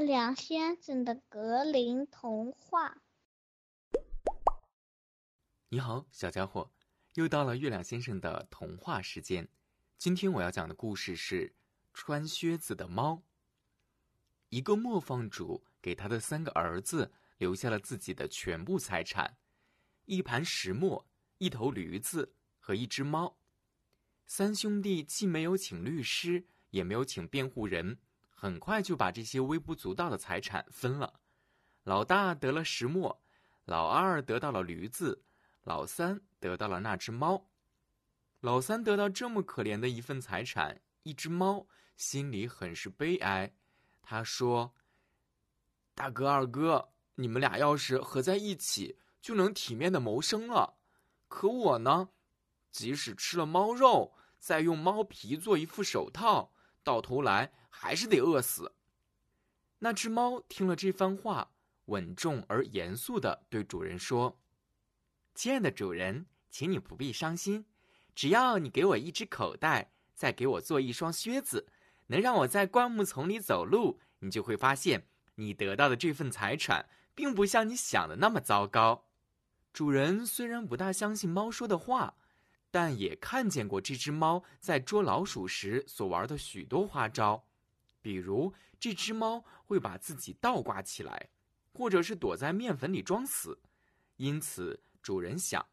月亮先生的格林童话。你好，小家伙，又到了月亮先生的童话时间。今天我要讲的故事是《穿靴子的猫》。一个磨坊主给他的三个儿子留下了自己的全部财产：一盘石磨、一头驴子和一只猫。三兄弟既没有请律师，也没有请辩护人。很快就把这些微不足道的财产分了，老大得了石磨，老二得到了驴子，老三得到了那只猫。老三得到这么可怜的一份财产，一只猫，心里很是悲哀。他说：“大哥、二哥，你们俩要是合在一起，就能体面的谋生了。可我呢，即使吃了猫肉，再用猫皮做一副手套。”到头来还是得饿死。那只猫听了这番话，稳重而严肃的对主人说：“亲爱的主人，请你不必伤心，只要你给我一只口袋，再给我做一双靴子，能让我在灌木丛里走路，你就会发现，你得到的这份财产，并不像你想的那么糟糕。”主人虽然不大相信猫说的话。但也看见过这只猫在捉老鼠时所玩的许多花招，比如这只猫会把自己倒挂起来，或者是躲在面粉里装死。因此，主人想，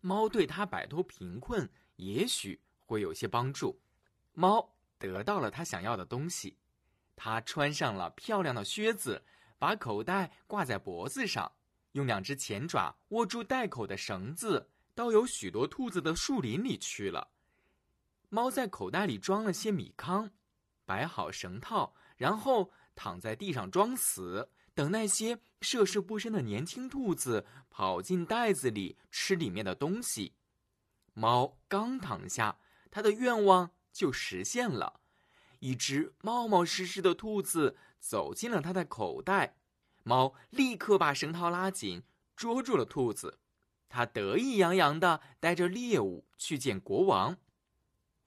猫对它摆脱贫困也许会有些帮助。猫得到了它想要的东西，它穿上了漂亮的靴子，把口袋挂在脖子上，用两只前爪握住袋口的绳子。到有许多兔子的树林里去了。猫在口袋里装了些米糠，摆好绳套，然后躺在地上装死，等那些涉世不深的年轻兔子跑进袋子里吃里面的东西。猫刚躺下，它的愿望就实现了。一只冒冒失失的兔子走进了它的口袋，猫立刻把绳套拉紧，捉住了兔子。他得意洋洋地带着猎物去见国王。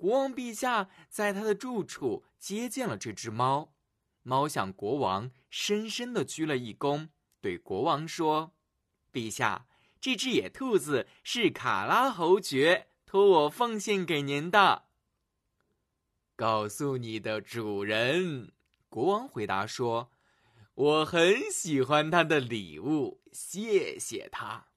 国王陛下在他的住处接见了这只猫。猫向国王深深地鞠了一躬，对国王说：“陛下，这只野兔子是卡拉侯爵托我奉献给您的。”告诉你的主人，国王回答说：“我很喜欢他的礼物，谢谢他。”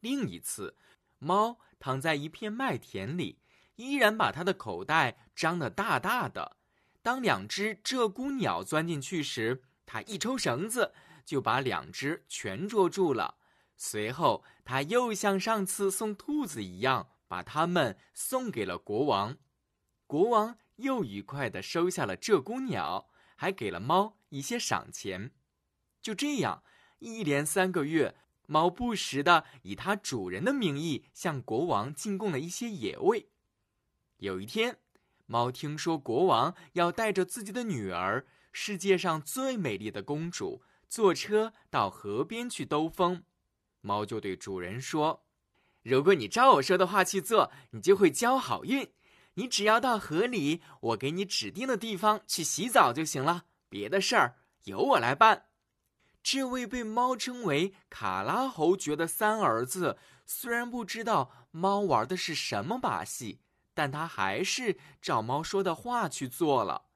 另一次，猫躺在一片麦田里，依然把它的口袋张得大大的。当两只鹧鸪鸟钻进去时，它一抽绳子，就把两只全捉住了。随后，它又像上次送兔子一样，把它们送给了国王。国王又愉快地收下了鹧鸪鸟，还给了猫一些赏钱。就这样，一连三个月。猫不时地以它主人的名义向国王进贡了一些野味。有一天，猫听说国王要带着自己的女儿，世界上最美丽的公主，坐车到河边去兜风。猫就对主人说：“如果你照我说的话去做，你就会交好运。你只要到河里，我给你指定的地方去洗澡就行了，别的事儿由我来办。”这位被猫称为卡拉侯爵的三儿子，虽然不知道猫玩的是什么把戏，但他还是照猫说的话去做了。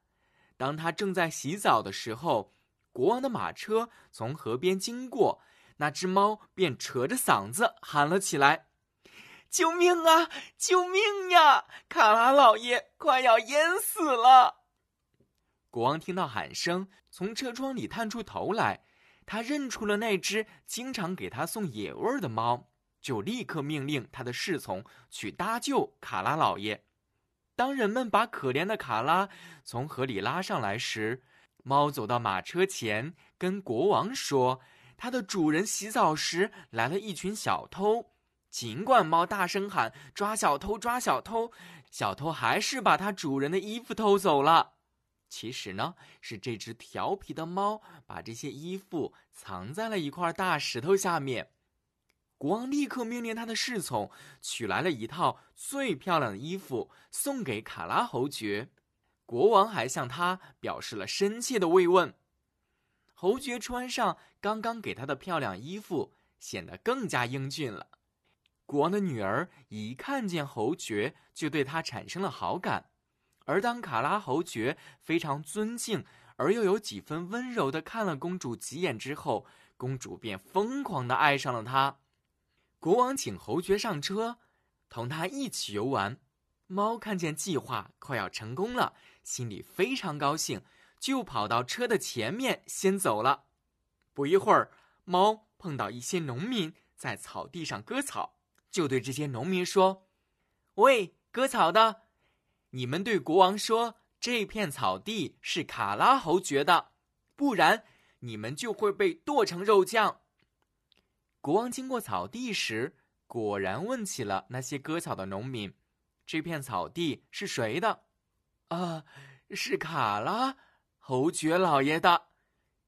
当他正在洗澡的时候，国王的马车从河边经过，那只猫便扯着嗓子喊了起来：“救命啊！救命呀！卡拉老爷快要淹死了！”国王听到喊声，从车窗里探出头来。他认出了那只经常给他送野味的猫，就立刻命令他的侍从去搭救卡拉老爷。当人们把可怜的卡拉从河里拉上来时，猫走到马车前，跟国王说：“它的主人洗澡时来了一群小偷。尽管猫大声喊‘抓小偷，抓小偷’，小偷还是把它主人的衣服偷走了。”其实呢，是这只调皮的猫把这些衣服藏在了一块大石头下面。国王立刻命令他的侍从取来了一套最漂亮的衣服送给卡拉侯爵。国王还向他表示了深切的慰问。侯爵穿上刚刚给他的漂亮衣服，显得更加英俊了。国王的女儿一看见侯爵，就对他产生了好感。而当卡拉侯爵非常尊敬而又有几分温柔的看了公主几眼之后，公主便疯狂的爱上了他。国王请侯爵上车，同他一起游玩。猫看见计划快要成功了，心里非常高兴，就跑到车的前面先走了。不一会儿，猫碰到一些农民在草地上割草，就对这些农民说：“喂，割草的！”你们对国王说，这片草地是卡拉侯爵的，不然你们就会被剁成肉酱。国王经过草地时，果然问起了那些割草的农民：“这片草地是谁的？”“啊，是卡拉侯爵老爷的。”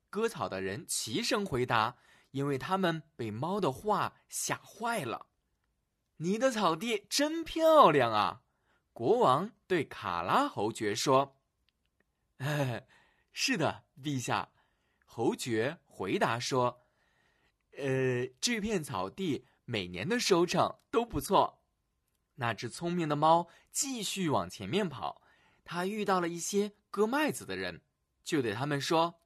割草的人齐声回答，因为他们被猫的话吓坏了。“你的草地真漂亮啊！”国王对卡拉侯爵说：“是的，陛下。”侯爵回答说：“呃，这片草地每年的收成都不错。”那只聪明的猫继续往前面跑，它遇到了一些割麦子的人，就对他们说：“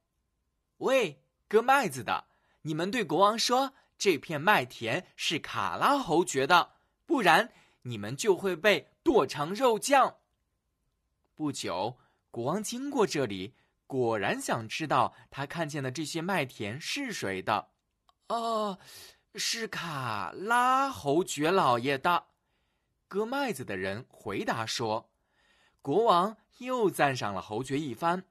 喂，割麦子的，你们对国王说，这片麦田是卡拉侯爵的，不然你们就会被。”剁成肉酱。不久，国王经过这里，果然想知道他看见的这些麦田是谁的。哦，是卡拉侯爵老爷的。割麦子的人回答说：“国王又赞赏了侯爵一番。”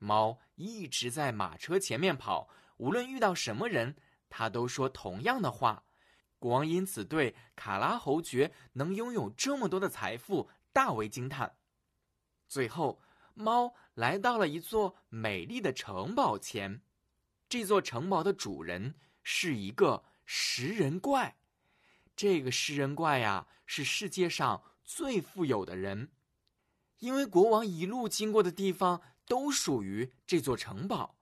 猫一直在马车前面跑，无论遇到什么人，他都说同样的话。国王因此对卡拉侯爵能拥有这么多的财富大为惊叹。最后，猫来到了一座美丽的城堡前。这座城堡的主人是一个食人怪。这个食人怪呀，是世界上最富有的人，因为国王一路经过的地方都属于这座城堡。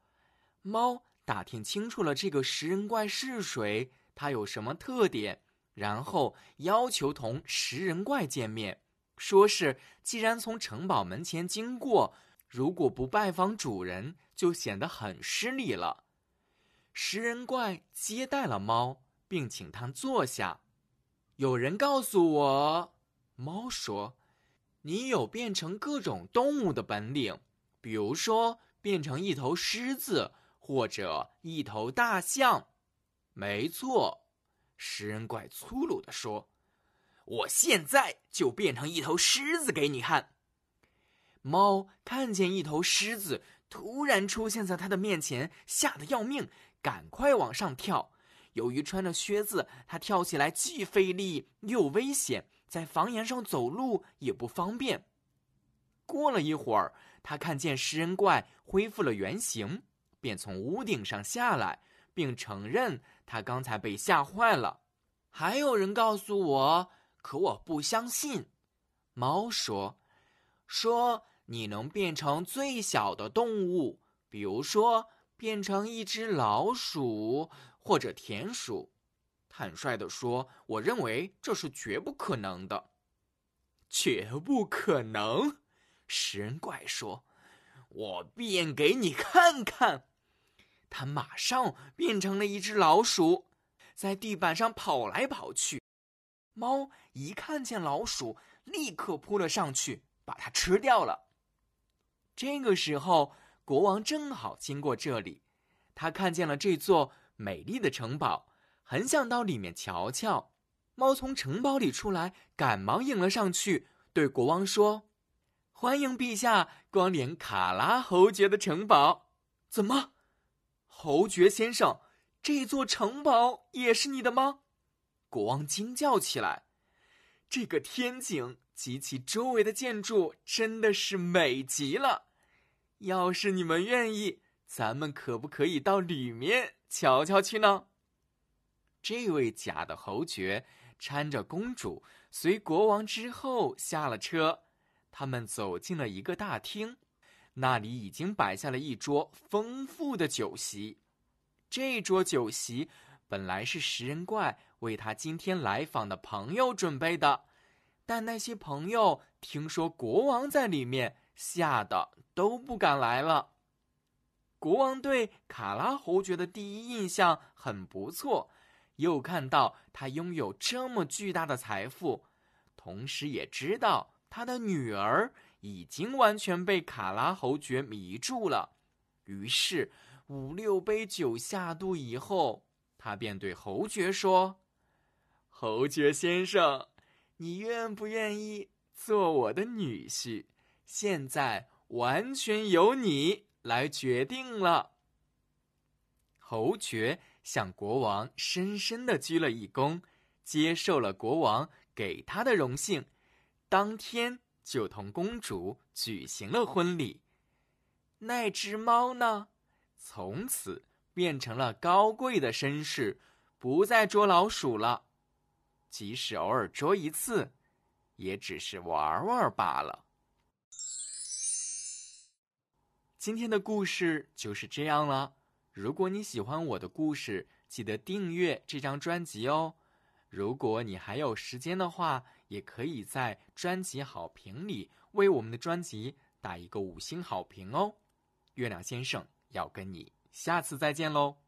猫打听清楚了这个食人怪是谁。他有什么特点？然后要求同食人怪见面，说是既然从城堡门前经过，如果不拜访主人，就显得很失礼了。食人怪接待了猫，并请他坐下。有人告诉我，猫说：“你有变成各种动物的本领，比如说变成一头狮子或者一头大象。”没错，食人怪粗鲁地说：“我现在就变成一头狮子给你看。”猫看见一头狮子突然出现在他的面前，吓得要命，赶快往上跳。由于穿着靴子，它跳起来既费力又危险，在房檐上走路也不方便。过了一会儿，他看见食人怪恢复了原形，便从屋顶上下来。并承认他刚才被吓坏了。还有人告诉我，可我不相信。猫说：“说你能变成最小的动物，比如说变成一只老鼠或者田鼠。”坦率地说，我认为这是绝不可能的。绝不可能！食人怪说：“我变给你看看。”他马上变成了一只老鼠，在地板上跑来跑去。猫一看见老鼠，立刻扑了上去，把它吃掉了。这个时候，国王正好经过这里，他看见了这座美丽的城堡，很想到里面瞧瞧。猫从城堡里出来，赶忙迎了上去，对国王说：“欢迎陛下光临卡拉侯爵的城堡。”怎么？侯爵先生，这座城堡也是你的吗？国王惊叫起来。这个天井及其周围的建筑真的是美极了。要是你们愿意，咱们可不可以到里面瞧瞧去呢？这位假的侯爵搀着公主，随国王之后下了车。他们走进了一个大厅，那里已经摆下了一桌丰富的酒席。这桌酒席本来是食人怪为他今天来访的朋友准备的，但那些朋友听说国王在里面，吓得都不敢来了。国王对卡拉侯爵的第一印象很不错，又看到他拥有这么巨大的财富，同时也知道他的女儿已经完全被卡拉侯爵迷住了，于是。五六杯酒下肚以后，他便对侯爵说：“侯爵先生，你愿不愿意做我的女婿？现在完全由你来决定了。”侯爵向国王深深的鞠了一躬，接受了国王给他的荣幸，当天就同公主举行了婚礼。那只猫呢？从此变成了高贵的绅士，不再捉老鼠了。即使偶尔捉一次，也只是玩玩罢了。今天的故事就是这样了。如果你喜欢我的故事，记得订阅这张专辑哦。如果你还有时间的话，也可以在专辑好评里为我们的专辑打一个五星好评哦。月亮先生。要跟你下次再见喽。